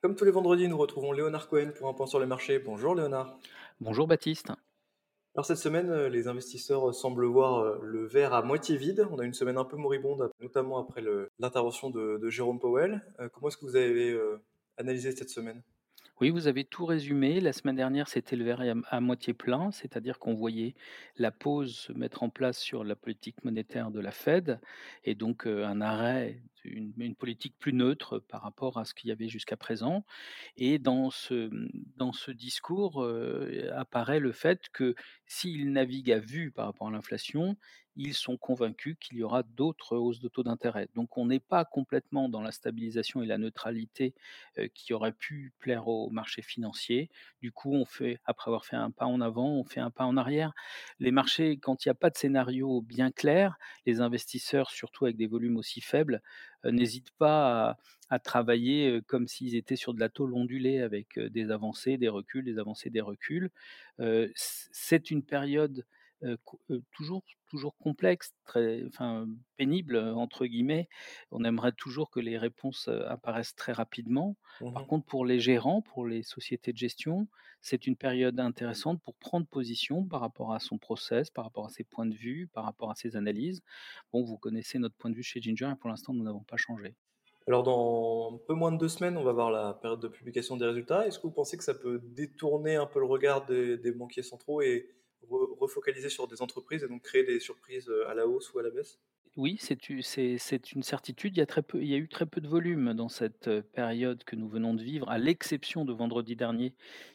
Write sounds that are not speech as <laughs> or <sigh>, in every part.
Comme tous les vendredis, nous retrouvons Léonard Cohen pour un point sur les marchés. Bonjour Léonard. Bonjour Baptiste. Alors cette semaine, euh, les investisseurs semblent voir euh, le verre à moitié vide. On a une semaine un peu moribonde, notamment après l'intervention de, de Jérôme Powell. Euh, comment est-ce que vous avez analysé cette semaine? Oui, vous avez tout résumé. La semaine dernière, c'était le verre à, moitié plein, c'est-à-dire qu'on voyait la pause se mettre en place sur la politique monétaire de la Fed et donc un arrêt une, politique plus neutre par rapport à ce qu'il y avait jusqu'à présent. Et dans ce, dans ce discours apparaît le fait que s'ils naviguent à vue par rapport à l'inflation, ils sont convaincus qu'il y aura d'autres hausses de taux d'intérêt. Donc on n'est pas complètement dans la stabilisation et la neutralité qui aurait pu plaire aux marchés financiers. Du coup, on fait, après avoir fait un pas en avant, on fait un pas en arrière. Les marchés, quand il n'y a pas de scénario bien clair, les investisseurs, surtout avec des volumes aussi faibles, n'hésitent pas à, travailler comme s'ils étaient sur de la tôle ondulée avec des avancées, des reculs, des avancées, des reculs. c'est une période toujours, toujours complexe, très, enfin, pénible, entre guillemets. On aimerait toujours que les réponses apparaissent très rapidement. Par mmh contre, pour les gérants, pour les sociétés de gestion, c'est une période intéressante pour prendre position par rapport à son process, par rapport à ses points de vue, par rapport à ses analyses. Bon, vous connaissez notre point de vue chez Ginger et pour l'instant, nous n'avons pas changé. Alors, dans un peu moins de deux semaines, on va voir la période de publication des résultats. Est-ce que vous pensez que ça peut détourner un peu le regard des, des banquiers centraux et refocaliser sur des entreprises et donc créer des surprises euh, à la hausse ou à la baisse? Oui, c'est une certitude. Il y, a très peu, il y a eu très peu de volume dans cette euh, période que nous venons de vivre, à l'exception de vendredi dernier,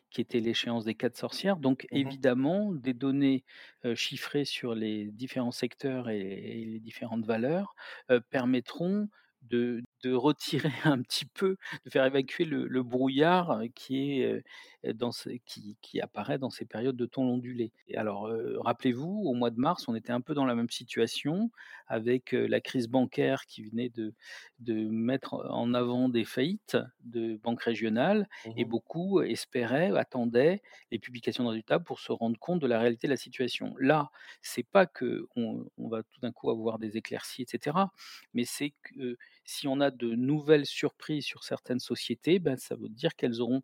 qui était l'échéance des quatre sorcières. Donc, mmh évidemment, des données euh, chiffrées sur les différents secteurs et, les différentes valeurs permettront de, retirer <laughs> un petit peu, de faire évacuer le, brouillard qui, est, dans qui, qui, apparaît dans ces périodes de ton ondulé. Et alors, rappelez-vous, au mois de mars, on était un peu dans la même situation avec la crise bancaire qui venait de, de mettre en avant des faillites de banques régionales et mmh beaucoup espéraient, attendaient les publications de résultats pour se rendre compte de la réalité de la situation. Là, c'est pas que on, on va tout d'un coup avoir des éclaircies, etc., mais c'est que si on a de nouvelles surprises sur certaines sociétés, ben, ça veut dire qu'elles auront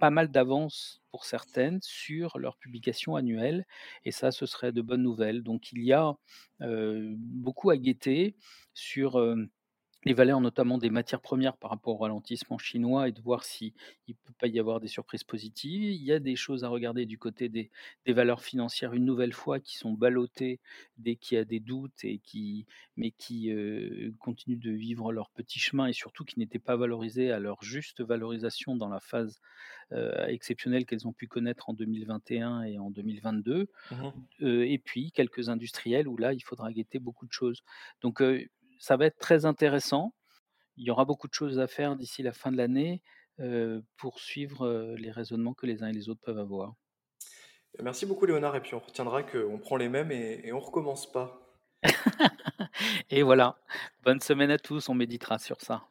pas mal d'avance pour certaines sur leurs publications annuelles, et ça, ce serait de bonnes nouvelles. Donc il y a beaucoup à guetter sur les valeurs notamment des matières premières par rapport au ralentissement chinois et de voir s'il ne peut pas y avoir des surprises positives. Il y a des choses à regarder du côté des, des valeurs financières, une nouvelle fois, qui sont ballottées dès qu'il y a des doutes, et qui, mais qui euh, continuent de vivre leur petit chemin et surtout qui n'étaient pas valorisées à leur juste valorisation dans la phase euh, exceptionnelle qu'elles ont pu connaître en 2021 et en 2022. Mmh euh, et puis quelques industriels où là, il faudra guetter beaucoup de choses. Donc, ça va être très intéressant. Il y aura beaucoup de choses à faire d'ici la fin de l'année pour suivre les raisonnements que les uns et les autres peuvent avoir. Merci beaucoup Léonard, et puis on retiendra qu'on prend les mêmes et, et on recommence pas. <laughs> et voilà, bonne semaine à tous, on méditera sur ça.